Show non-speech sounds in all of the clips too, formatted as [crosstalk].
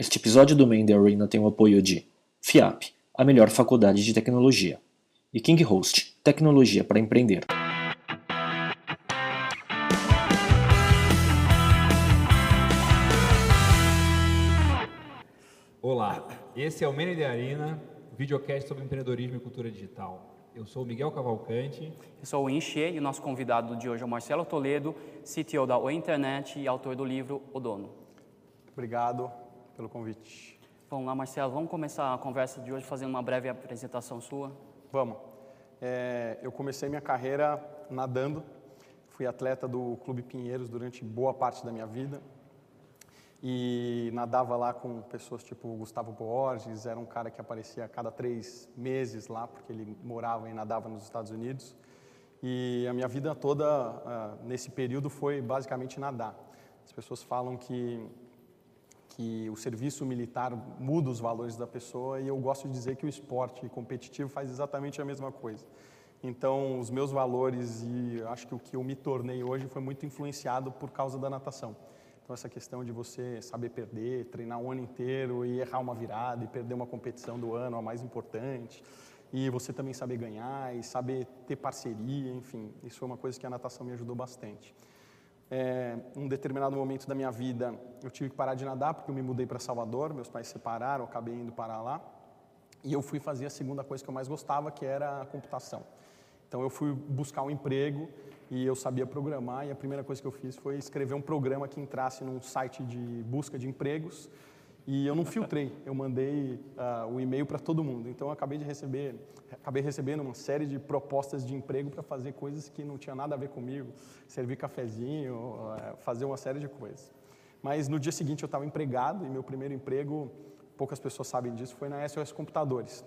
Este episódio do Main The Arena tem o apoio de FIAP, a melhor faculdade de tecnologia, e King Host, tecnologia para empreender. Olá, esse é o Main The Arena, videocast sobre empreendedorismo e cultura digital. Eu sou o Miguel Cavalcante. Eu sou o Inche e o nosso convidado de hoje é o Marcelo Toledo, CTO da Oi Internet e autor do livro O Dono. Obrigado pelo convite. Vamos lá, Marcelo, vamos começar a conversa de hoje fazendo uma breve apresentação sua? Vamos. É, eu comecei minha carreira nadando, fui atleta do Clube Pinheiros durante boa parte da minha vida e nadava lá com pessoas tipo Gustavo Borges, era um cara que aparecia a cada três meses lá, porque ele morava e nadava nos Estados Unidos. E a minha vida toda uh, nesse período foi basicamente nadar. As pessoas falam que que o serviço militar muda os valores da pessoa e eu gosto de dizer que o esporte competitivo faz exatamente a mesma coisa. Então, os meus valores e acho que o que eu me tornei hoje foi muito influenciado por causa da natação. Então, essa questão de você saber perder, treinar o ano inteiro e errar uma virada e perder uma competição do ano, a mais importante. E você também saber ganhar e saber ter parceria, enfim, isso foi uma coisa que a natação me ajudou bastante. É, um determinado momento da minha vida, eu tive que parar de nadar porque eu me mudei para Salvador, meus pais se separaram, acabei indo para lá. E eu fui fazer a segunda coisa que eu mais gostava, que era a computação. Então eu fui buscar um emprego e eu sabia programar e a primeira coisa que eu fiz foi escrever um programa que entrasse num site de busca de empregos e eu não filtrei, eu mandei uh, o e-mail para todo mundo. Então eu acabei de receber, acabei recebendo uma série de propostas de emprego para fazer coisas que não tinha nada a ver comigo, servir cafezinho, uh, fazer uma série de coisas. Mas no dia seguinte eu estava empregado e meu primeiro emprego, poucas pessoas sabem disso, foi na SOS Computadores.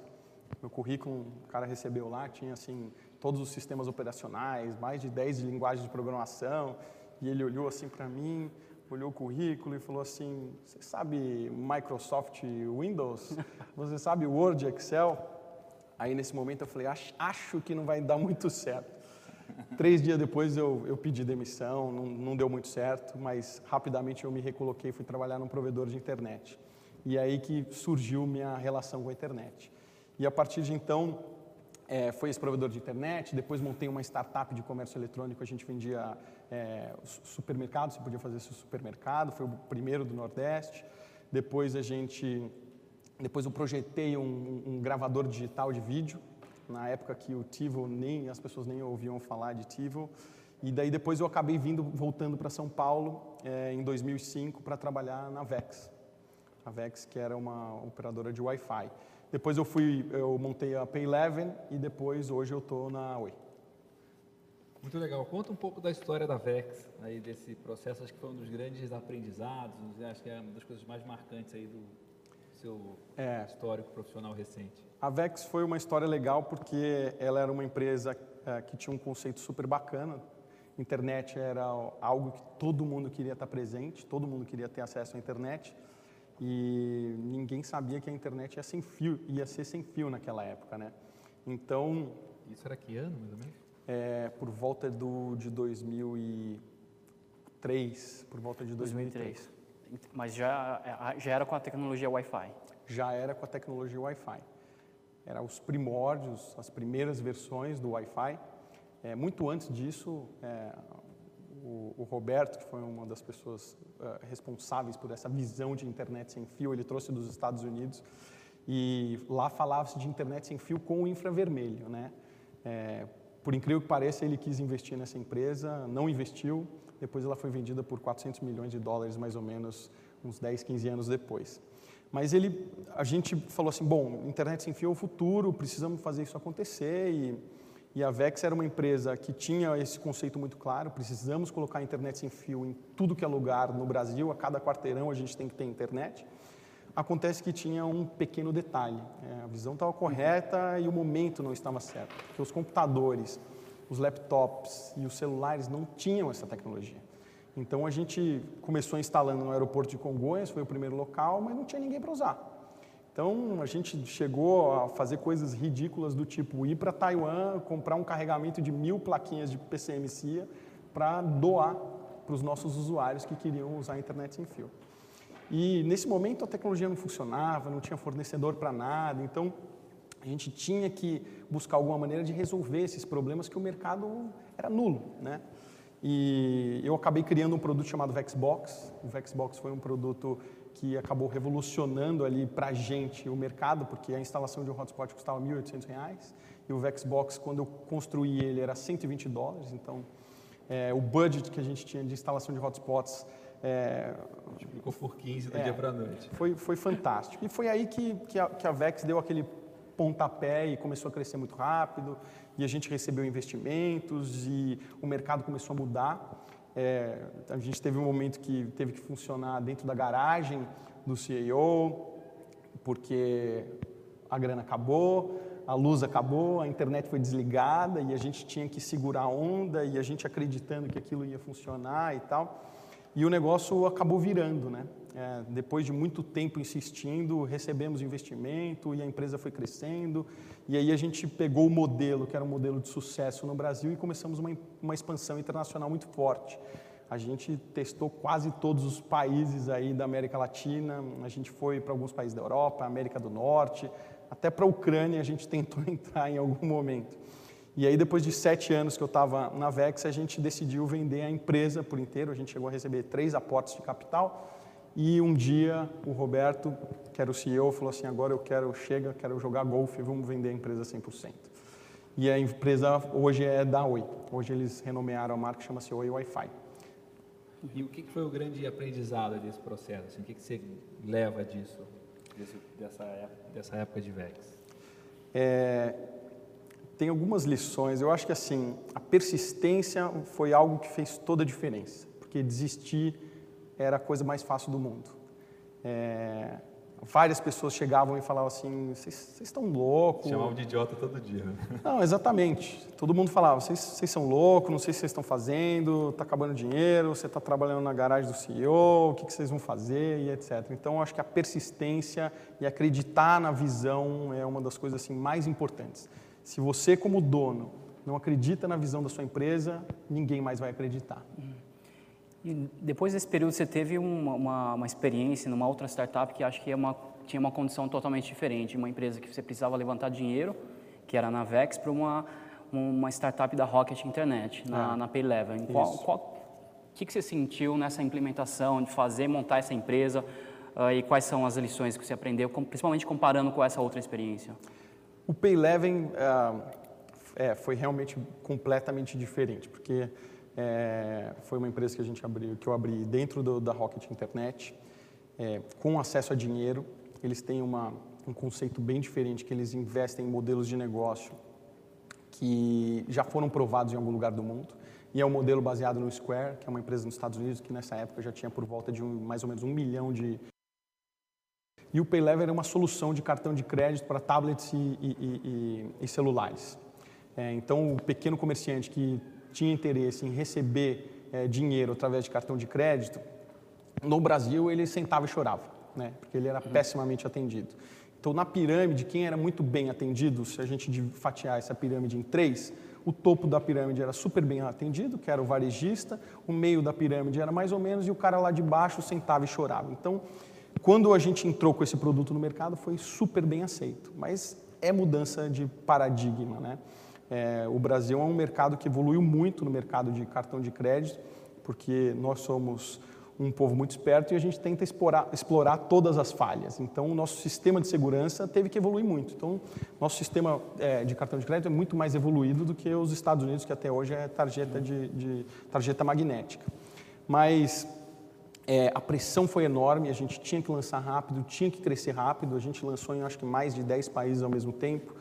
Meu currículo, o cara recebeu lá, tinha assim todos os sistemas operacionais, mais de 10 linguagens de programação, e ele olhou assim para mim, olhou o currículo e falou assim: Você sabe Microsoft Windows? [laughs] Você sabe Word, Excel? Aí nesse momento eu falei: Acho, acho que não vai dar muito certo. Três dias depois eu, eu pedi demissão, não, não deu muito certo, mas rapidamente eu me recoloquei e fui trabalhar num provedor de internet. E é aí que surgiu minha relação com a internet. E a partir de então, é, foi esse provedor de internet, depois montei uma startup de comércio eletrônico, a gente vendia é, supermercado, você podia fazer seu supermercado, foi o primeiro do Nordeste. Depois a gente, depois eu projetei um, um gravador digital de vídeo, na época que o TiVo nem as pessoas nem ouviam falar de TiVo. E daí depois eu acabei vindo voltando para São Paulo é, em 2005 para trabalhar na Vex. A Vex que era uma operadora de Wi-Fi. Depois eu fui, eu montei a Pay11 e depois hoje eu estou na Oi. Muito legal. Conta um pouco da história da Vex, aí desse processo. Acho que foi um dos grandes aprendizados. Acho que é uma das coisas mais marcantes aí do seu é, histórico profissional recente. A Vex foi uma história legal porque ela era uma empresa é, que tinha um conceito super bacana. Internet era algo que todo mundo queria estar presente, todo mundo queria ter acesso à internet e ninguém sabia que a internet ia, sem fio, ia ser sem fio naquela época, né? Então... Isso era que ano, mais ou menos? É, por volta do, de 2003, por volta de 2003. 2003. Mas já, já era com a tecnologia Wi-Fi? Já era com a tecnologia Wi-Fi. Era os primórdios, as primeiras versões do Wi-Fi. É, muito antes disso, é, o, o, Roberto, que foi uma das pessoas uh, responsáveis por essa visão de internet sem fio, ele trouxe dos Estados Unidos e lá falava-se de internet sem fio com infravermelho, né? É, por incrível que pareça, ele quis investir nessa empresa, não investiu, depois ela foi vendida por 400 milhões de dólares, mais ou menos, uns 10, 15 anos depois. Mas ele, a gente falou assim, bom, internet sem fio é o futuro, precisamos fazer isso acontecer e e a Vex era uma empresa que tinha esse conceito muito claro, precisamos colocar internet sem fio em tudo que é lugar no Brasil, a cada quarteirão a gente tem que ter internet. Acontece que tinha um pequeno detalhe, é, a visão estava correta e o momento não estava certo, porque os computadores, os laptops e os celulares não tinham essa tecnologia. Então a gente começou instalando no aeroporto de Congonhas, foi o primeiro local, mas não tinha ninguém para usar. Então, a gente chegou a fazer coisas ridículas do tipo ir para Taiwan, comprar um carregamento de mil plaquinhas de PCMCIA para doar para os nossos usuários que queriam usar a internet sem fio. E nesse momento a tecnologia não funcionava, não tinha fornecedor para nada, então a gente tinha que buscar alguma maneira de resolver esses problemas que o mercado era nulo, né? E eu acabei criando um produto chamado Vexbox. O Vexbox foi um produto que acabou revolucionando ali para a gente o mercado, porque a instalação de um hotspot custava R$ 1.800 e o Vexbox, quando eu construí ele, era 120 dólares. Então, é, o budget que a gente tinha de instalação de hotspots é, Multiplicou por 15 do é, dia para a noite. Foi, foi fantástico. E foi aí que, que, a, que a Vex deu aquele pontapé e começou a crescer muito rápido, e a gente recebeu investimentos e o mercado começou a mudar. É, a gente teve um momento que teve que funcionar dentro da garagem do CEO, porque a grana acabou, a luz acabou, a internet foi desligada e a gente tinha que segurar a onda e a gente acreditando que aquilo ia funcionar e tal. E o negócio acabou virando, né? É, depois de muito tempo insistindo, recebemos investimento e a empresa foi crescendo. E aí a gente pegou o modelo, que era um modelo de sucesso no Brasil, e começamos uma, uma expansão internacional muito forte. A gente testou quase todos os países aí da América Latina, a gente foi para alguns países da Europa, América do Norte, até para a Ucrânia a gente [laughs] tentou entrar em algum momento. E aí, depois de sete anos que eu estava na Vex, a gente decidiu vender a empresa por inteiro. A gente chegou a receber três aportes de capital. E um dia o Roberto, que era o CEO, falou assim: agora eu quero, chega, quero jogar golfe, vamos vender a empresa 100%. E a empresa hoje é da Oi. Hoje eles renomearam a marca, chama-se Oi Wi-Fi. E o que foi o grande aprendizado desse processo? Assim, o que você leva disso, dessa época de Vex? É, tem algumas lições. Eu acho que assim, a persistência foi algo que fez toda a diferença, porque desistir era a coisa mais fácil do mundo. É, várias pessoas chegavam e falavam assim: vocês estão loucos. Chamavam de idiota todo dia. Né? Não, exatamente. Todo mundo falava: vocês são loucos, não sei o que vocês estão fazendo, está acabando dinheiro, você está trabalhando na garagem do CEO, o que, vocês vão fazer e etc. Então, eu acho que a persistência e acreditar na visão é uma das coisas assim mais importantes. Se você, como dono, não acredita na visão da sua empresa, ninguém mais vai acreditar. E depois desse período, você teve uma, uma, uma experiência numa outra startup que acho que é uma, tinha uma condição totalmente diferente. Uma empresa que você precisava levantar dinheiro, que era a Navex, para uma, uma startup da Rocket Internet, na, ah, na Paylevel. Qual, qual, o que, que você sentiu nessa implementação de fazer, montar essa empresa uh, e quais são as lições que você aprendeu, principalmente comparando com essa outra experiência? O Payleven uh, é, foi realmente completamente diferente, porque é, foi uma empresa que a gente abriu, que eu abri dentro do, da Rocket Internet, é, com acesso a dinheiro. Eles têm uma, um conceito bem diferente, que eles investem em modelos de negócio que já foram provados em algum lugar do mundo. E é um modelo baseado no Square, que é uma empresa nos Estados Unidos que nessa época já tinha por volta de um, mais ou menos um milhão de, e o PayLever é uma solução de cartão de crédito para tablets e, e, e, e celulares. É, então, o pequeno comerciante que tinha interesse em receber é, dinheiro através de cartão de crédito, no Brasil ele sentava e chorava, né? porque ele era uhum. pessimamente atendido. Então, na pirâmide, quem era muito bem atendido, se a gente fatiar essa pirâmide em três, o topo da pirâmide era super bem atendido, que era o varejista, o meio da pirâmide era mais ou menos, e o cara lá de baixo sentava e chorava. Então, quando a gente entrou com esse produto no mercado, foi super bem aceito, mas é mudança de paradigma, né? É, o Brasil é um mercado que evoluiu muito no mercado de cartão de crédito, porque nós somos um povo muito esperto e a gente tenta explorar, explorar todas as falhas. Então, o nosso sistema de segurança teve que evoluir muito. Então, nosso sistema é, de cartão de crédito é muito mais evoluído do que os Estados Unidos, que até hoje é tarjeta, de, de tarjeta magnética. Mas é, a pressão foi enorme, a gente tinha que lançar rápido, tinha que crescer rápido. A gente lançou em acho que mais de 10 países ao mesmo tempo.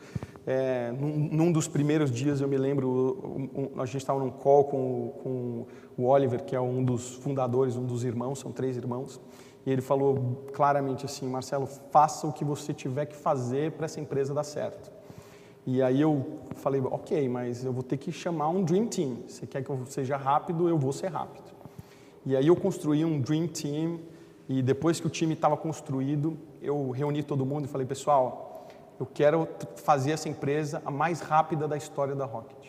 É, num, num, dos primeiros dias, eu me lembro, um, um, a gente estava num call com, com, o Oliver, que é um dos fundadores, um dos irmãos, são três irmãos, e ele falou claramente assim: Marcelo, faça o que você tiver que fazer para essa empresa dar certo. E aí eu falei: ok, mas eu vou ter que chamar um Dream Team. Você quer que eu seja rápido, eu vou ser rápido. E aí eu construí um Dream Team e depois que o time estava construído, eu reuni todo mundo e falei, pessoal, eu quero fazer essa empresa a mais rápida da história da Rocket.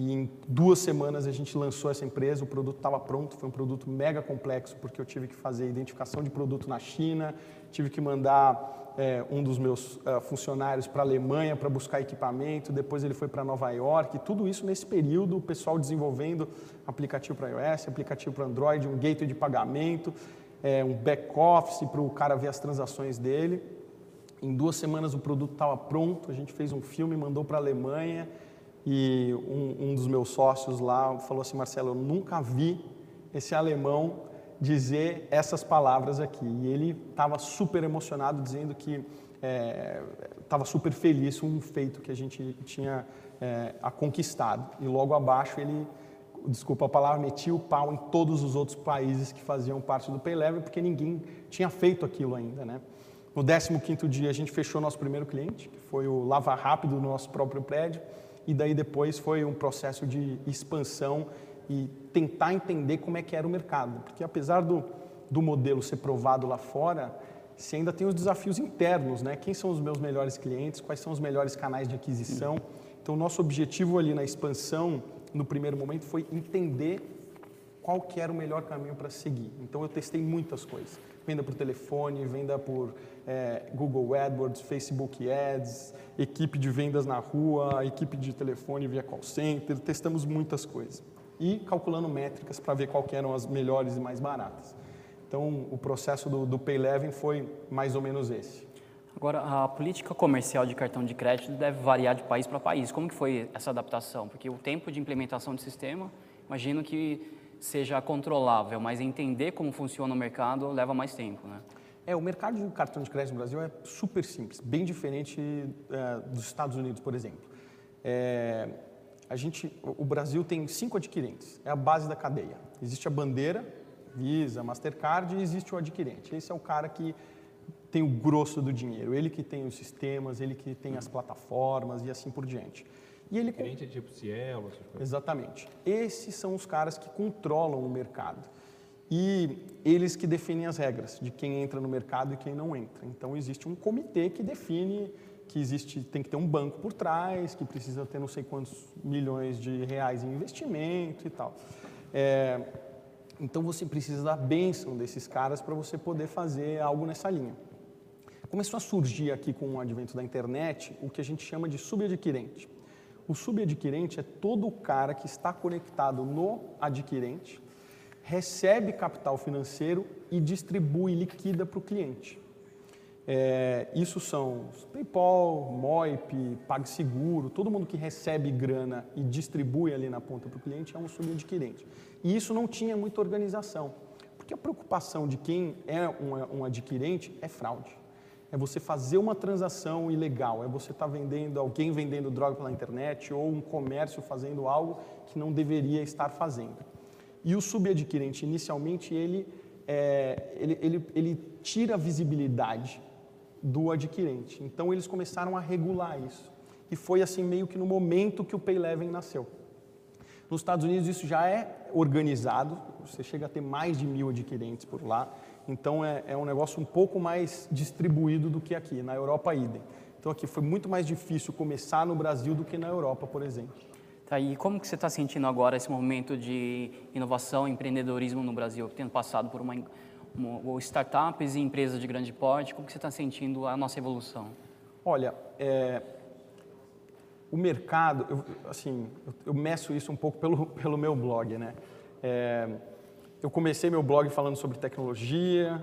E em duas semanas a gente lançou essa empresa, o produto estava pronto, foi um produto mega complexo, porque eu tive que fazer identificação de produto na China, tive que mandar é, um dos meus uh, funcionários para a Alemanha para buscar equipamento, depois ele foi para Nova York, tudo isso nesse período, o pessoal desenvolvendo aplicativo para iOS, aplicativo para Android, um gateway de pagamento, é, um back-office para o cara ver as transações dele. Em duas semanas o produto estava pronto, a gente fez um filme, mandou para a Alemanha, e um, um, dos meus sócios lá falou assim, Marcelo, eu nunca vi esse alemão dizer essas palavras aqui. E ele estava super emocionado, dizendo que estava é, super feliz com um feito que a gente tinha é, a conquistado. E logo abaixo ele, desculpa a palavra, metia o pau em todos os outros países que faziam parte do Paylevel, porque ninguém tinha feito aquilo ainda, né? No 15º dia a gente fechou nosso primeiro cliente, que foi o Lava Rápido no nosso próprio prédio e daí depois foi um processo de expansão e tentar entender como é que era o mercado, porque apesar do, do modelo ser provado lá fora, você ainda tem os desafios internos, né? Quem são os meus melhores clientes? Quais são os melhores canais de aquisição? Então, nosso objetivo ali na expansão, no primeiro momento, foi entender qual que era o melhor caminho para seguir. Então, eu testei muitas coisas. Venda por telefone, venda por é, Google AdWords, Facebook Ads, equipe de vendas na rua, equipe de telefone via call center, testamos muitas coisas. E calculando métricas para ver qual eram as melhores e mais baratas. Então, o processo do, do Payleven foi mais ou menos esse. Agora, a política comercial de cartão de crédito deve variar de país para país. Como que foi essa adaptação? Porque o tempo de implementação do sistema, imagino que seja controlável, mas entender como funciona o mercado leva mais tempo, né? É, o mercado de cartão de crédito no Brasil é super simples, bem diferente é, dos Estados Unidos, por exemplo. É, a gente, o Brasil tem cinco adquirentes, é a base da cadeia. Existe a bandeira, Visa, Mastercard e existe o adquirente. Esse é o cara que tem o grosso do dinheiro, ele que tem os sistemas, ele que tem as plataformas e assim por diante. E ele adquirente é tipo Cielo, essas coisas. Exatamente. Esses são os caras que controlam o mercado e eles que definem as regras de quem entra no mercado e quem não entra. Então existe um comitê que define que existe tem que ter um banco por trás, que precisa ter não sei quantos milhões de reais em investimento e tal. É, então você precisa da bênção desses caras para você poder fazer algo nessa linha. Começou a surgir aqui com o advento da internet o que a gente chama de subadquirente. O subadquirente é todo o cara que está conectado no adquirente recebe capital financeiro e distribui, liquida para o cliente. É, isso são PayPal, Moip, PagSeguro, todo mundo que recebe grana e distribui ali na ponta para o cliente é um subadquirente. E isso não tinha muita organização, porque a preocupação de quem é um, um adquirente é fraude. É você fazer uma transação ilegal, é você estar tá vendendo, alguém vendendo droga pela internet ou um comércio fazendo algo que não deveria estar fazendo. E o subadquirente, inicialmente, ele, é, ele, ele, ele tira a visibilidade do adquirente. Então, eles começaram a regular isso. E foi assim meio que no momento que o Payleven nasceu. Nos Estados Unidos isso já é organizado, você chega a ter mais de mil adquirentes por lá, então é, é um negócio um pouco mais distribuído do que aqui, na Europa idem. Então aqui foi muito mais difícil começar no Brasil do que na Europa, por exemplo. Tá, e como que você está sentindo agora esse momento de inovação e empreendedorismo no Brasil, tendo passado por uma, uma startups e empresas de grande porte, como que você está sentindo a nossa evolução? Olha, é, o mercado, eu, assim, eu, eu, meço isso um pouco pelo, [laughs] pelo meu blog, né? É, eu comecei meu blog falando sobre tecnologia,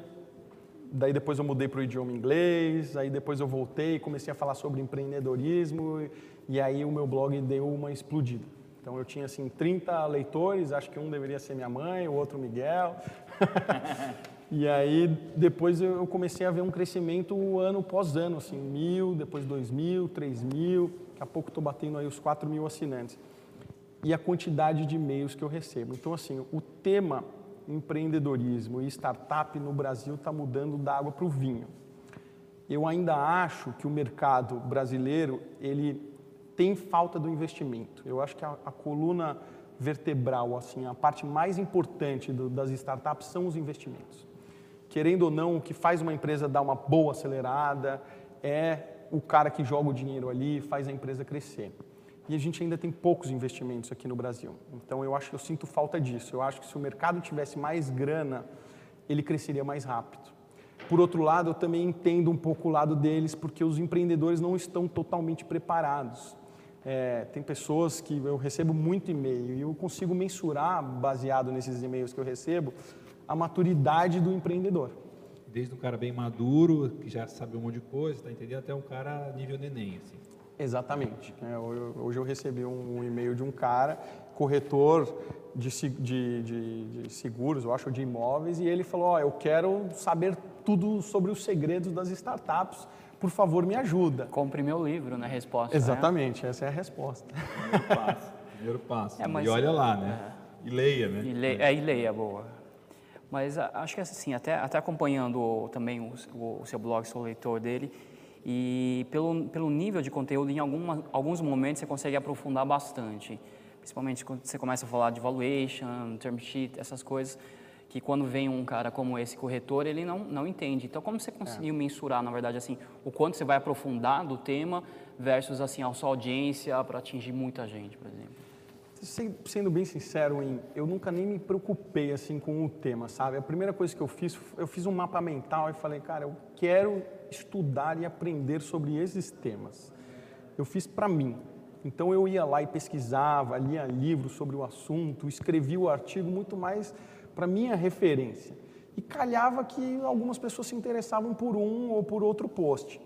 daí depois eu mudei para o idioma inglês, aí depois eu voltei e comecei a falar sobre empreendedorismo e aí o meu blog deu uma explodida. Então eu tinha assim 30 leitores, acho que um deveria ser minha mãe, o outro Miguel. [laughs] e aí depois eu comecei a ver um crescimento ano pós ano, assim, mil, depois dois mil, três mil, daqui a pouco estou batendo aí os quatro mil assinantes. E a quantidade de e-mails que eu recebo. Então assim, o tema empreendedorismo e startup no Brasil está mudando da água para o vinho. Eu ainda acho que o mercado brasileiro ele tem falta do investimento. Eu acho que a, a coluna vertebral, assim, a parte mais importante do, das startups são os investimentos. Querendo ou não, o que faz uma empresa dar uma boa acelerada é o cara que joga o dinheiro ali, faz a empresa crescer. E a gente ainda tem poucos investimentos aqui no Brasil. Então eu acho que eu sinto falta disso. Eu acho que se o mercado tivesse mais grana, ele cresceria mais rápido. Por outro lado, eu também entendo um pouco o lado deles, porque os empreendedores não estão totalmente preparados. É, tem pessoas que eu recebo muito e-mail e eu consigo mensurar, baseado nesses e-mails que eu recebo, a maturidade do empreendedor. Desde um cara bem maduro, que já sabe um monte de coisa, tá entendendo, até um cara nível neném, assim. Exatamente. É, hoje eu recebi um e-mail de um cara, corretor de, de, de, de, seguros, eu acho, de imóveis, e ele falou: oh, eu quero saber tudo sobre os segredos das startups. Por favor, me ajuda. Compre meu livro, né? Resposta. Exatamente, né? essa é a resposta. Primeiro passo. Primeiro passo. É, mas, e olha lá, né? É. E leia, né? E leia, é, e leia, boa. Mas acho que assim, até, até acompanhando também o, o, seu blog, sou leitor dele, e pelo, pelo nível de conteúdo, em alguma, alguns momentos você consegue aprofundar bastante. Principalmente quando você começa a falar de valuation, term sheet, essas coisas, que quando vem um cara como esse corretor, ele não, não entende. Então, como você conseguiu é. mensurar, na verdade, assim, o quanto você vai aprofundar do tema versus assim, a sua audiência para atingir muita gente, por exemplo? Sendo bem sincero, eu nunca nem me preocupei assim com o tema, sabe? A primeira coisa que eu fiz, eu fiz um mapa mental e falei, cara, eu quero estudar e aprender sobre esses temas. Eu fiz para mim. Então eu ia lá e pesquisava, lia livros sobre o assunto, escrevia o artigo muito mais para minha referência. E calhava que algumas pessoas se interessavam por um ou por outro post.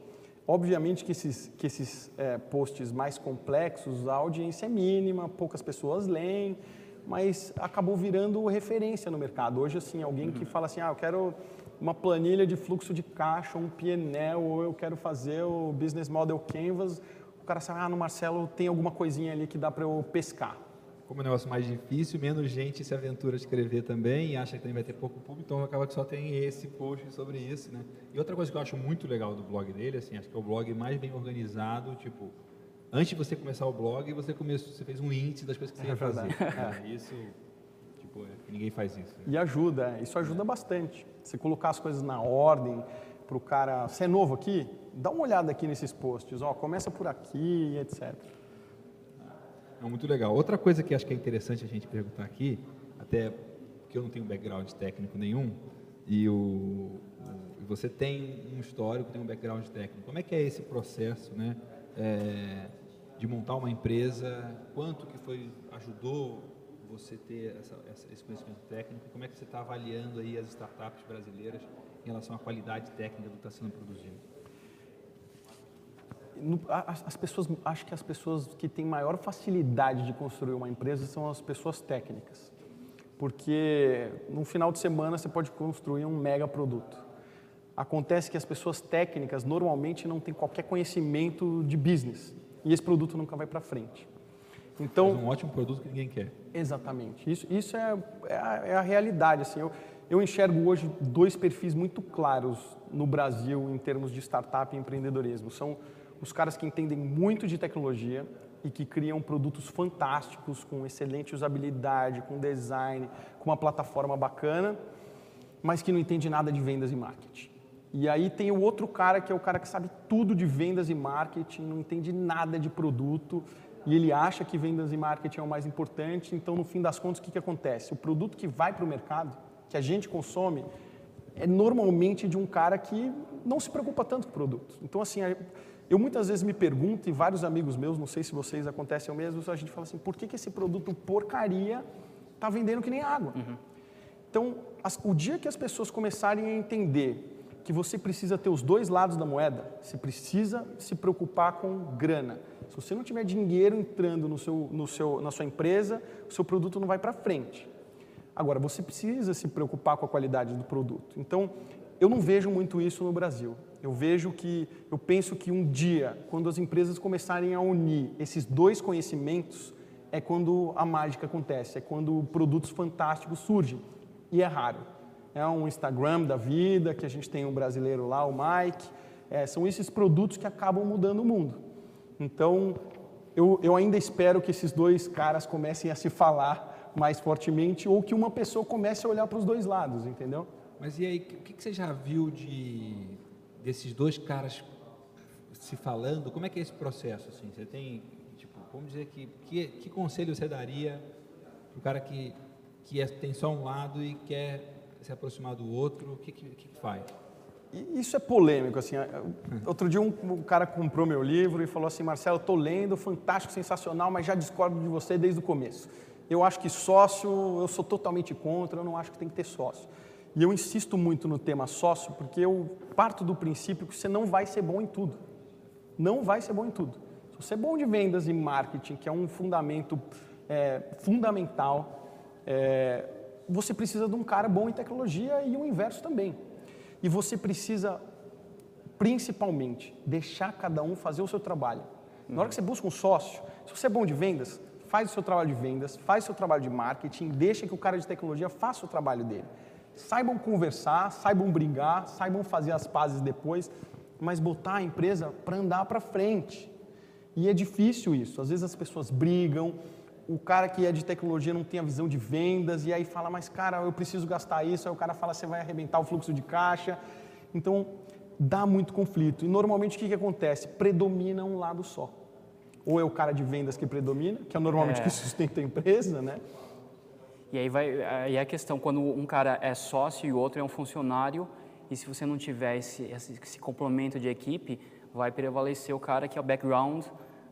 Obviamente que esses, que esses é, posts mais complexos, a audiência é mínima, poucas pessoas leem, mas acabou virando referência no mercado. Hoje, assim, alguém que uhum. fala assim, ah, eu quero uma planilha de fluxo de caixa, um PNL, ou eu quero fazer o Business Model Canvas, o cara sabe, ah, no Marcelo tem alguma coisinha ali que dá para eu pescar. Como é um negócio mais difícil, menos gente se aventura a escrever também e acha que também vai ter pouco público, então acaba que só tem esse post sobre isso, né? E outra coisa que eu acho muito legal do blog dele, assim, acho que é o blog mais bem organizado, tipo, antes de você começar o blog, você começou, você fez um índice das coisas que você ia fazer. É. [laughs] Isso Tipo, é, ninguém faz isso. Né? E ajuda, isso ajuda bastante. Você colocar as coisas na ordem para o cara. Você é novo aqui? Dá uma olhada aqui nesses posts. Ó, começa por aqui, etc. É muito legal. Outra coisa que acho que é interessante a gente perguntar aqui, até porque eu não tenho background técnico nenhum, e o, você tem um histórico, tem um background técnico. Como é que é esse processo, né? É, de montar uma empresa, quanto que foi ajudou você ter essa, esse conhecimento técnico? Como é que você está avaliando aí as startups brasileiras em relação à qualidade técnica do que está sendo produzido? As pessoas, acho que as pessoas que têm maior facilidade de construir uma empresa são as pessoas técnicas, porque no final de semana você pode construir um mega produto. Acontece que as pessoas técnicas normalmente não têm qualquer conhecimento de business e esse produto nunca vai para frente. Então, Faz um ótimo produto que ninguém quer. Exatamente. Isso, isso é, é, a, é a realidade. Assim, eu, eu enxergo hoje dois perfis muito claros no Brasil em termos de startup e empreendedorismo. São os caras que entendem muito de tecnologia e que criam produtos fantásticos, com excelente usabilidade, com design, com uma plataforma bacana, mas que não entende nada de vendas e marketing. E aí tem o outro cara que é o cara que sabe tudo de vendas e marketing, não entende nada de produto e ele acha que vendas e marketing é o mais importante, então no fim das contas o que, que acontece? O produto que vai para o mercado, que a gente consome, é normalmente de um cara que não se preocupa tanto com o produto. Então assim, eu muitas vezes me pergunto, e vários amigos meus, não sei se vocês acontecem o mesmo, a gente fala assim, por que, que esse produto porcaria está vendendo que nem água? Uhum. Então, as, o dia que as pessoas começarem a entender que você precisa ter os dois lados da moeda, você precisa se preocupar com grana, se você não tiver dinheiro entrando no seu, no seu, na sua empresa, o seu produto não vai para frente. Agora, você precisa se preocupar com a qualidade do produto. Então, eu não vejo muito isso no Brasil. Eu vejo que, eu penso que um dia, quando as empresas começarem a unir esses dois conhecimentos, é quando a mágica acontece, é quando produtos fantásticos surgem. E é raro. É um Instagram da vida, que a gente tem um brasileiro lá, o Mike. É, são esses produtos que acabam mudando o mundo. Então, eu, eu ainda espero que esses dois caras comecem a se falar mais fortemente ou que uma pessoa comece a olhar para os dois lados, entendeu? Mas e aí, o que, que você já viu de desses dois caras se falando? Como é que é esse processo? Assim? Você tem, tipo, vamos dizer que, que, que conselho você daria para o cara que, que é, tem só um lado e quer se aproximar do outro, o que, que, que faz? Isso é polêmico, assim. Outro dia um, um, cara comprou meu livro e falou assim, Marcelo, estou lendo, fantástico, sensacional, mas já discordo de você desde o começo. Eu acho que sócio, eu sou totalmente contra, eu não acho que tem que ter sócio. E eu insisto muito no tema sócio, porque eu parto do princípio que você não vai ser bom em tudo. Não vai ser bom em tudo. Se você é bom de vendas e marketing, que é um fundamento é, fundamental, é, você precisa de um cara bom em tecnologia e o inverso também. E você precisa, principalmente, deixar cada um fazer o seu trabalho. Na hora que você busca um sócio, se você é bom de vendas, faz o seu trabalho de vendas, faz o seu trabalho de marketing, deixa que o cara de tecnologia faça o trabalho dele. Saibam conversar, saibam brigar, saibam fazer as pazes depois, mas botar a empresa para andar para frente. E é difícil isso. Às vezes as pessoas brigam, o cara que é de tecnologia não tem a visão de vendas e aí fala, mas cara, eu preciso gastar isso. Aí o cara fala, você vai arrebentar o fluxo de caixa. Então, dá muito conflito. E normalmente o que, que acontece? Predomina um lado só. Ou é o cara de vendas que predomina, que é normalmente é. que sustenta a empresa, né? E aí vai aí a questão quando um cara é sócio e o outro é um funcionário e se você não tiver esse, esse, esse complemento de equipe, vai prevalecer o cara que é o background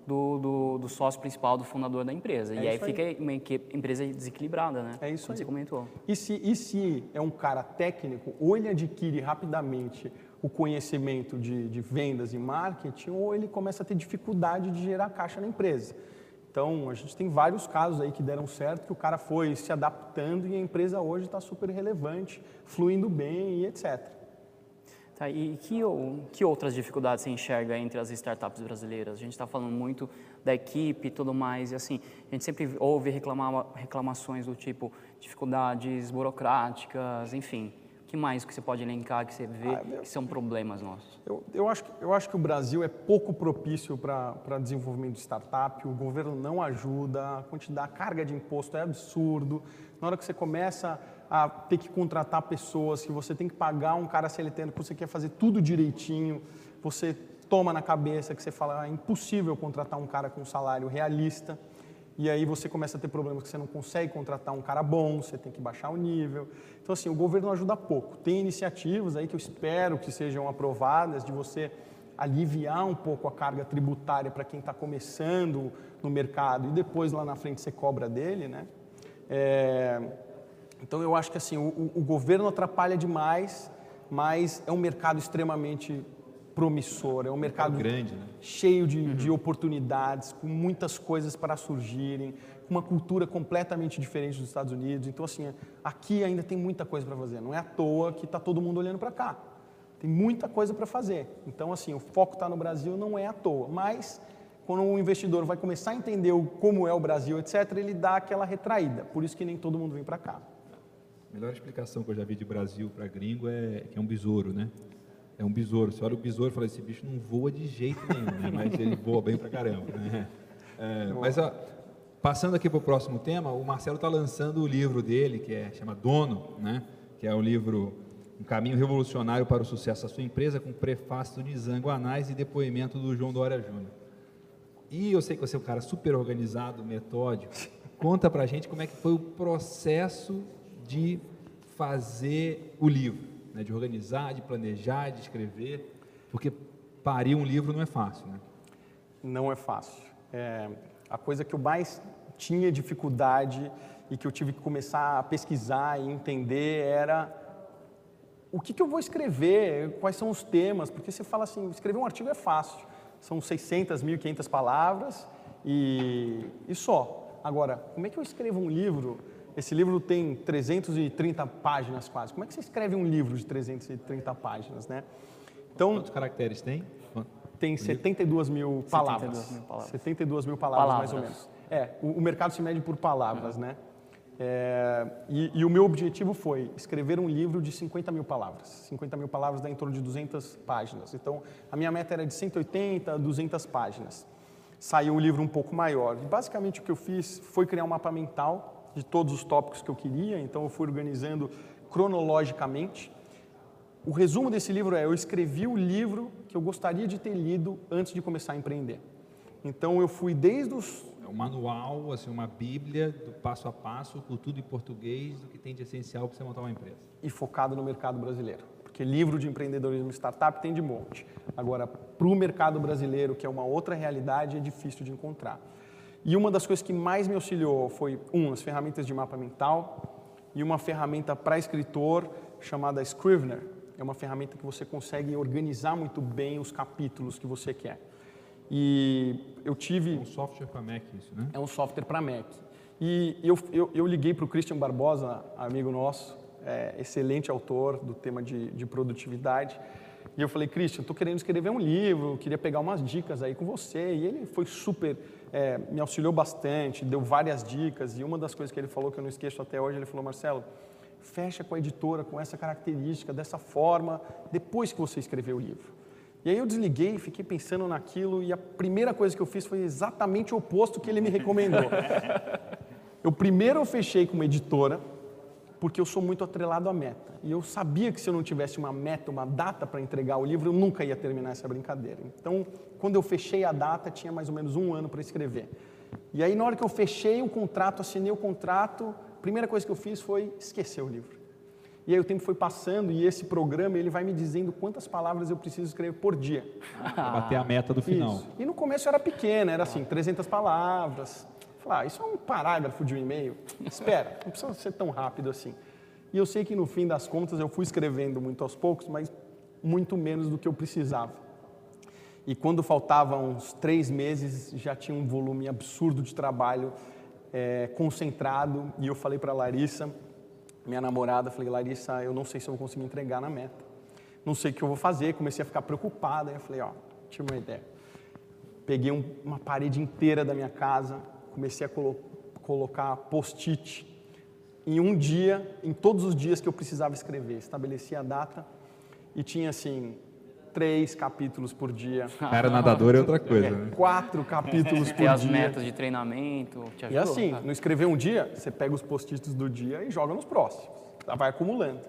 do, do, do, sócio principal, do fundador da empresa. É e aí fica aí. uma empresa desequilibrada, né? É isso Como aí. você comentou. E se, e se é um cara técnico, ou ele adquire rapidamente o conhecimento de, de vendas e marketing, ou ele começa a ter dificuldade de gerar caixa na empresa. Então, a gente tem vários casos aí que deram certo, que o cara foi se adaptando e a empresa hoje está super relevante, fluindo bem e etc. Tá, e que, que outras dificuldades você enxerga entre as startups brasileiras? A gente está falando muito da equipe e tudo mais, e assim, a gente sempre ouve reclamar, reclamações do tipo dificuldades burocráticas, enfim. Que mais que você pode elencar que você vê ah, que são problemas nossos? Eu, eu, acho, eu acho que o Brasil é pouco propício para desenvolvimento de startup, o governo não ajuda, a quantidade, a carga de imposto é absurdo. Na hora que você começa a ter que contratar pessoas, que você tem que pagar um cara CLT, que você quer fazer tudo direitinho, você toma na cabeça que você fala, ah, é impossível contratar um cara com um salário realista, e aí você começa a ter problemas que você não consegue contratar um cara bom, você tem que baixar o nível. Então, assim, o governo ajuda pouco. Tem iniciativas aí que eu espero que sejam aprovadas de você aliviar um pouco a carga tributária para quem está começando no mercado e depois lá na frente você cobra dele, né? É... Então eu acho que assim o, o, governo atrapalha demais, mas é um mercado extremamente promissor, é um mercado grande, né? cheio de, uhum. de oportunidades, com muitas coisas para surgirem, com uma cultura completamente diferente dos Estados Unidos. Então assim, aqui ainda tem muita coisa para fazer. Não é à toa que está todo mundo olhando para cá. Tem muita coisa para fazer. Então assim, o foco está no Brasil não é à toa, mas quando o investidor vai começar a entender como é o Brasil, etc., ele dá aquela retraída. Por isso que nem todo mundo vem para cá. A melhor explicação que eu já vi de Brasil para gringo é que é um besouro, né? É um besouro. Você olha o besouro e fala, esse bicho não voa de jeito nenhum, né? mas ele voa bem para caramba. Né? É, mas, passando aqui para o próximo tema, o Marcelo está lançando o livro dele, que é, chama Dono, né? que é o livro Um Caminho Revolucionário para o Sucesso da Sua Empresa, com prefácio do Nizam Guanais e depoimento do João Dória Júnior. E eu sei que você é um cara super organizado, metódico. Conta para a gente como é que foi o processo de fazer o livro, né? de organizar, de planejar, de escrever, porque parir um livro não é fácil, né? Não é fácil. É, a coisa que eu mais tinha dificuldade e que eu tive que começar a pesquisar e entender era o que, que eu vou escrever, quais são os temas, porque você fala assim, escrever um artigo é fácil, são 600, 1.500 palavras e, e só. Agora, como é que eu escrevo um livro esse livro tem 330 páginas quase. Como é que você escreve um livro de 330 páginas, né? Então, Quantos caracteres tem? Tem 72 mil palavras. 72 mil palavras. 72 mil palavras, palavras. mais ou menos. É, o, o, mercado se mede por palavras, uhum. né? É, e, e, o meu objetivo foi escrever um livro de 50 mil palavras. 50 mil palavras dá em torno de 200 páginas. Então, a minha meta era de 180 a 200 páginas. Saiu um livro um pouco maior. E, basicamente, o que eu fiz foi criar um mapa mental de todos os tópicos que eu queria, então eu fui organizando cronologicamente. O resumo desse livro é: eu escrevi o livro que eu gostaria de ter lido antes de começar a empreender. Então eu fui desde os é um manual, assim, uma bíblia do passo a passo, com tudo em português, do que tem de essencial para você montar uma empresa. E focado no mercado brasileiro. Porque livro de empreendedorismo startup tem de monte. Agora, para o mercado brasileiro, que é uma outra realidade, é difícil de encontrar. E uma das coisas que mais me auxiliou foi, um, as ferramentas de mapa mental e uma ferramenta para escritor chamada Scrivener. É uma ferramenta que você consegue organizar muito bem os capítulos que você quer. E eu tive... É um software para Mac isso, né? É um software para Mac. E eu, eu, eu liguei para o Christian Barbosa, amigo nosso, é, excelente autor do tema de, de produtividade, e eu falei, Christian, estou querendo escrever um livro, queria pegar umas dicas aí com você. E ele foi super, é, me auxiliou bastante, deu várias dicas. E uma das coisas que ele falou, que eu não esqueço até hoje, ele falou, Marcelo, fecha com a editora com essa característica, dessa forma, depois que você escrever o livro. E aí eu desliguei, fiquei pensando naquilo e a primeira coisa que eu fiz foi exatamente o oposto que ele me recomendou. [laughs] eu primeiro fechei com uma editora, porque eu sou muito atrelado à meta. E eu sabia que se eu não tivesse uma meta, uma data para entregar o livro, eu nunca ia terminar essa brincadeira. Então, quando eu fechei a data, tinha mais ou menos um ano para escrever. E aí, na hora que eu fechei o contrato, assinei o contrato, a primeira coisa que eu fiz foi esquecer o livro. E aí o tempo foi passando e esse programa ele vai me dizendo quantas palavras eu preciso escrever por dia. Para bater a meta do [laughs] final. Isso. E no começo era pequena, era assim, 300 palavras. Falar, ah, isso é um parágrafo de um e-mail. [laughs] Espera, não precisa ser tão rápido assim. E eu sei que no fim das contas eu fui escrevendo muito aos poucos, mas muito menos do que eu precisava. E quando faltavam uns três meses, já tinha um volume absurdo de trabalho é, concentrado. E eu falei para Larissa, minha namorada, falei, Larissa, eu não sei se eu vou conseguir entregar na meta. Não sei o que eu vou fazer. Comecei a ficar preocupada. Aí eu falei, ó, tive uma ideia. Peguei um, uma parede inteira da minha casa, comecei a colo colocar post-it em um dia, em todos os dias que eu precisava escrever. Estabeleci a data e tinha assim três capítulos por dia. [laughs] Cara nadador é outra coisa, é, né? Quatro capítulos [laughs] por dia. E as metas de treinamento. Te ajudou, e assim, tá? não escrever um dia, você pega os post-its do dia e joga nos próximos. Vai acumulando.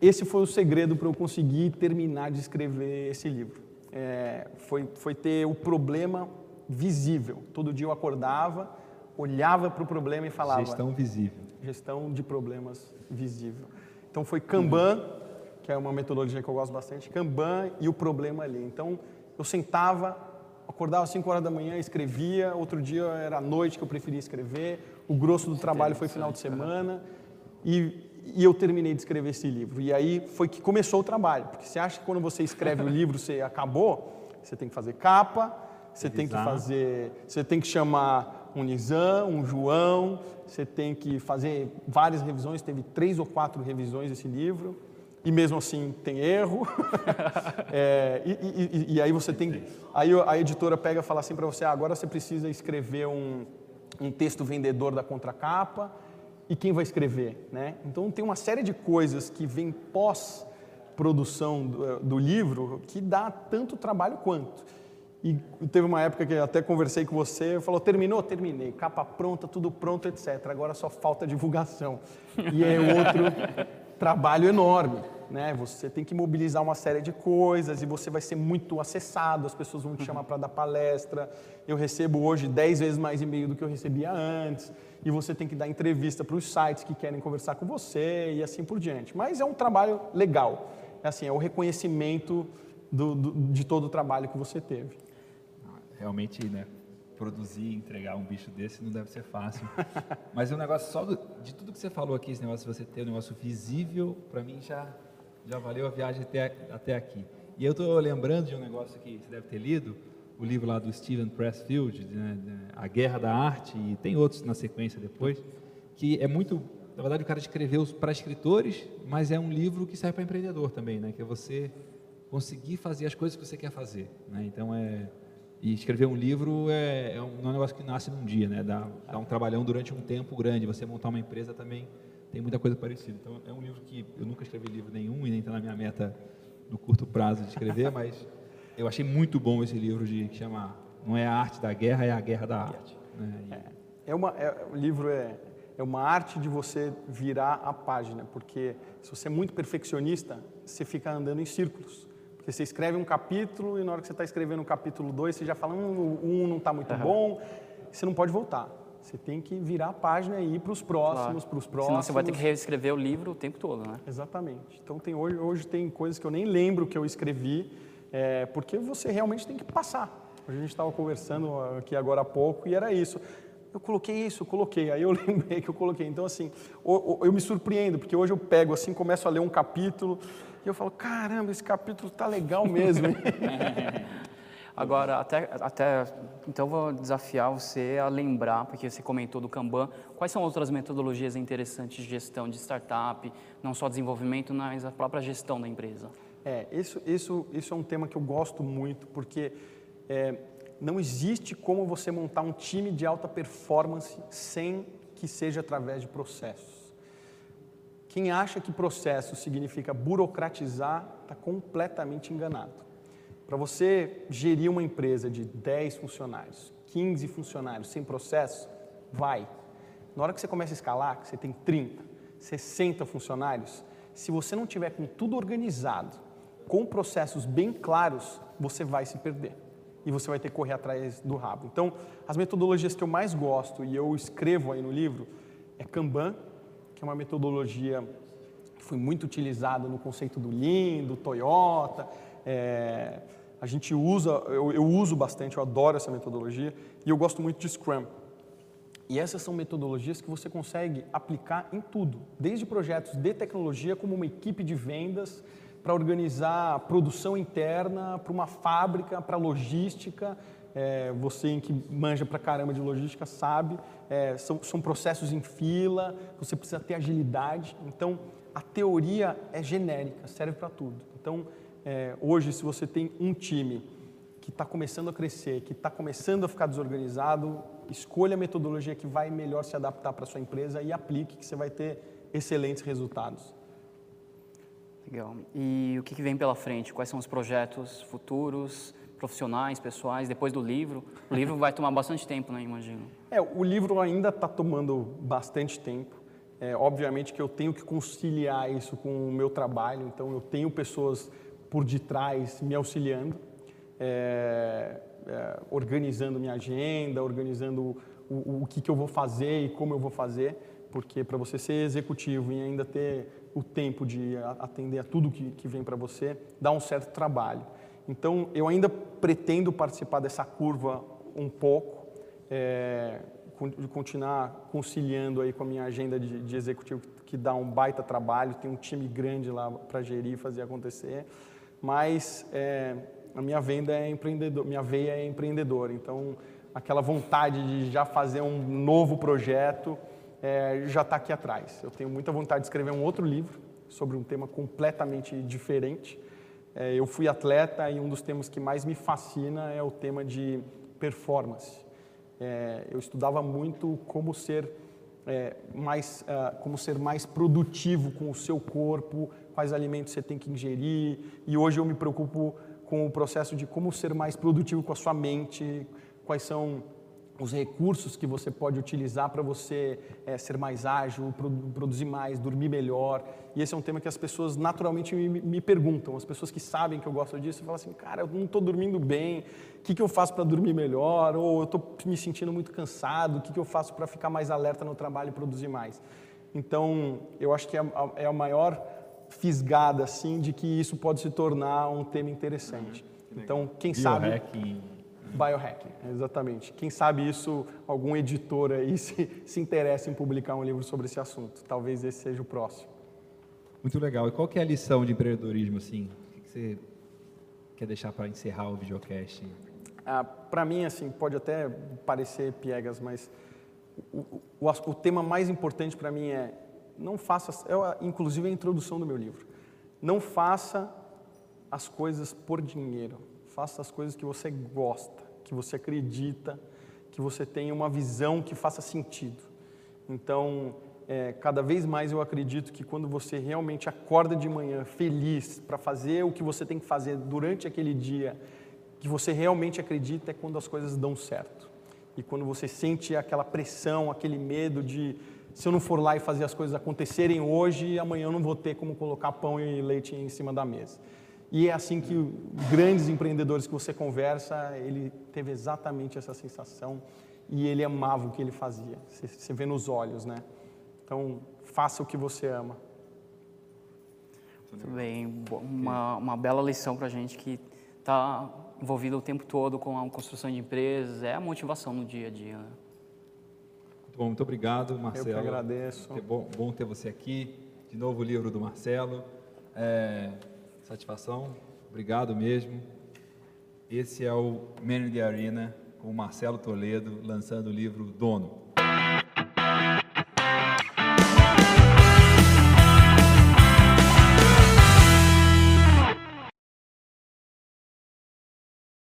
Esse foi o segredo para eu conseguir terminar de escrever esse livro. É, foi, foi ter o problema visível. Todo dia eu acordava, olhava para o problema e falava. Gestão visível. Gestão de problemas visível. Então foi Kanban, uhum. que é uma metodologia que eu gosto bastante, Kanban e o problema ali. Então eu sentava, acordava às 5 horas da manhã, escrevia, outro dia era à noite que eu preferia escrever, o grosso do trabalho foi final de semana e, e eu terminei de escrever esse livro. E aí foi que começou o trabalho, porque você acha que quando você escreve o livro você acabou, você tem que fazer capa, você tem que fazer, você tem que chamar um Nizam, um João, você tem que fazer várias revisões, teve três ou quatro revisões desse livro, e mesmo assim tem erro. [laughs] é, e, e, e, aí você tem, aí a editora pega e fala assim para você, ah, agora você precisa escrever um, um texto vendedor da contracapa, e quem vai escrever, né? Então tem uma série de coisas que vem pós produção do, do livro que dá tanto trabalho quanto. E teve uma época que até conversei com você, falou, terminou? Terminei, capa pronta, tudo pronto, etc. Agora só falta divulgação. E é outro [laughs] trabalho enorme, né? Você tem que mobilizar uma série de coisas e você vai ser muito acessado, as pessoas vão te chamar para dar palestra. Eu recebo hoje 10 vezes mais e-mail do que eu recebia antes. E você tem que dar entrevista para os sites que querem conversar com você e assim por diante. Mas é um trabalho legal. É assim, é o reconhecimento do, do, de todo o trabalho que você teve realmente, né, produzir entregar um bicho desse não deve ser fácil. [laughs] Mas o um negócio só do, de tudo que você falou aqui, esse negócio de você ter um negócio visível, para mim já já valeu a viagem até, até aqui. E eu estou lembrando de um negócio que você deve ter lido, o livro lá do Steven Pressfield, né, A Guerra da Arte, e tem outros na sequência depois, que é muito, na verdade o cara escreveu para escritores, mas é um livro que serve para empreendedor também, né, que é você conseguir fazer as coisas que você quer fazer. Né? Então é e escrever um livro é, é, um, é um negócio que nasce num dia, né? Dá, dá, um trabalhão durante um tempo grande. Você montar uma empresa também tem muita coisa parecida. Então, é um livro que eu nunca escrevi livro nenhum e nem está na minha meta no curto prazo de escrever, [laughs] mas eu achei muito bom esse livro de que chama não é a arte da guerra, é a guerra da arte. Né? E... É, é uma, é, o livro é, é uma arte de você virar a página, porque se você é muito perfeccionista, você fica andando em círculos. Porque você escreve um capítulo e na hora que você está escrevendo o capítulo 2, você já fala, hum, o 1 um não está muito uhum. bom, você não pode voltar. Você tem que virar a página e ir para os próximos, claro. para os próximos. Senão você vai ter que reescrever o livro o tempo todo, né? Exatamente. Então tem, hoje, hoje tem coisas que eu nem lembro que eu escrevi, é, porque você realmente tem que passar. A gente estava conversando aqui agora há pouco e era isso. Eu coloquei isso, eu coloquei. Aí eu [laughs] lembrei que eu coloquei. Então, assim, eu me surpreendo, porque hoje eu pego, assim, começo a ler um capítulo e eu falo, caramba, esse capítulo tá legal mesmo. [laughs] Agora, até, até, então vou desafiar você a lembrar, porque você comentou do Kanban, quais são outras metodologias interessantes de gestão de startup, não só desenvolvimento, mas a própria gestão da empresa? É, isso, isso, isso é um tema que eu gosto muito, porque é, não existe como você montar um time de alta performance sem que seja através de processos. Quem acha que processo significa burocratizar está completamente enganado. Para você gerir uma empresa de 10 funcionários, 15 funcionários sem processo, vai. Na hora que você começa a escalar, que você tem 30, 60 funcionários, se você não tiver com tudo organizado, com processos bem claros, você vai se perder e você vai ter que correr atrás do rabo. Então, as metodologias que eu mais gosto e eu escrevo aí no livro é Kanban, que é uma metodologia que foi muito utilizada no conceito do Lean, do Toyota. É, a gente usa, eu, eu uso bastante, eu adoro essa metodologia e eu gosto muito de Scrum. E essas são metodologias que você consegue aplicar em tudo, desde projetos de tecnologia, como uma equipe de vendas, para organizar a produção interna, para uma fábrica, para logística. É, você que manja para caramba de logística sabe, é, são, são processos em fila, você precisa ter agilidade. Então, a teoria é genérica, serve para tudo. Então, é, hoje, se você tem um time que está começando a crescer, que está começando a ficar desorganizado, escolha a metodologia que vai melhor se adaptar para sua empresa e aplique, que você vai ter excelentes resultados. Legal. E o que, vem pela frente? Quais são os projetos futuros, profissionais, pessoais, depois do livro? O livro vai tomar bastante tempo, né, imagino. É, o livro ainda está tomando bastante tempo. É, obviamente que eu tenho que conciliar isso com o meu trabalho, então eu tenho pessoas por detrás me auxiliando, é, é, organizando minha agenda, organizando o, o, que, que eu vou fazer e como eu vou fazer, porque para você ser executivo e ainda ter o tempo de atender a tudo que, que vem para você, dá um certo trabalho. Então, eu ainda pretendo participar dessa curva um pouco, é, de continuar conciliando aí com a minha agenda de, de executivo, que dá um baita trabalho, tem um time grande lá para gerir fazer acontecer, mas é, a minha venda é empreendedor, minha veia é empreendedora, então aquela vontade de já fazer um novo projeto, é, já está aqui atrás. Eu tenho muita vontade de escrever um outro livro sobre um tema completamente diferente. É, eu fui atleta e um dos temas que mais me fascina é o tema de performance. É, eu estudava muito como ser é, mais como ser mais produtivo com o seu corpo, quais alimentos você tem que ingerir. E hoje eu me preocupo com o processo de como ser mais produtivo com a sua mente, quais são os recursos que você pode utilizar para você é, ser mais ágil, produzir mais, dormir melhor. E esse é um tema que as pessoas naturalmente me, me perguntam. As pessoas que sabem que eu gosto disso falam assim: cara, eu não estou dormindo bem, o que, que eu faço para dormir melhor? Ou eu estou me sentindo muito cansado, o que, que eu faço para ficar mais alerta no trabalho e produzir mais? Então, eu acho que é a, é a maior fisgada assim, de que isso pode se tornar um tema interessante. Uhum. Então, quem sabe. Biohacking, exatamente. Quem sabe isso, algum editor aí [laughs] se, se interessa em publicar um livro sobre esse assunto. Talvez esse seja o próximo. Muito legal. E qual que é a lição de empreendedorismo, assim? O que você quer deixar para encerrar o videocast? Ah, para mim, assim, pode até parecer piegas, mas o, o, o tema mais importante para mim é não faça, é, inclusive a introdução do meu livro, não faça as coisas por dinheiro Faça as coisas que você gosta, que você acredita, que você tenha uma visão que faça sentido. Então, é, cada vez mais eu acredito que quando você realmente acorda de manhã feliz para fazer o que você tem que fazer durante aquele dia, que você realmente acredita é quando as coisas dão certo. E quando você sente aquela pressão, aquele medo de se eu não for lá e fazer as coisas acontecerem hoje, amanhã eu não vou ter como colocar pão e leite em cima da mesa. E é assim que grandes empreendedores que você conversa, ele teve exatamente essa sensação e ele amava o que ele fazia. Você, vê nos olhos, né? Então, faça o que você ama. Muito bem, uma, uma bela lição para a gente que está envolvido o tempo todo com a construção de empresas, é a motivação no dia a dia. Né? Muito bom, muito obrigado, Marcelo. Eu que agradeço. É bom, bom ter você aqui. De novo o livro do Marcelo. É, satisfação, obrigado mesmo. Esse é o Man the Arena, com o Marcelo Toledo, lançando o livro Dono.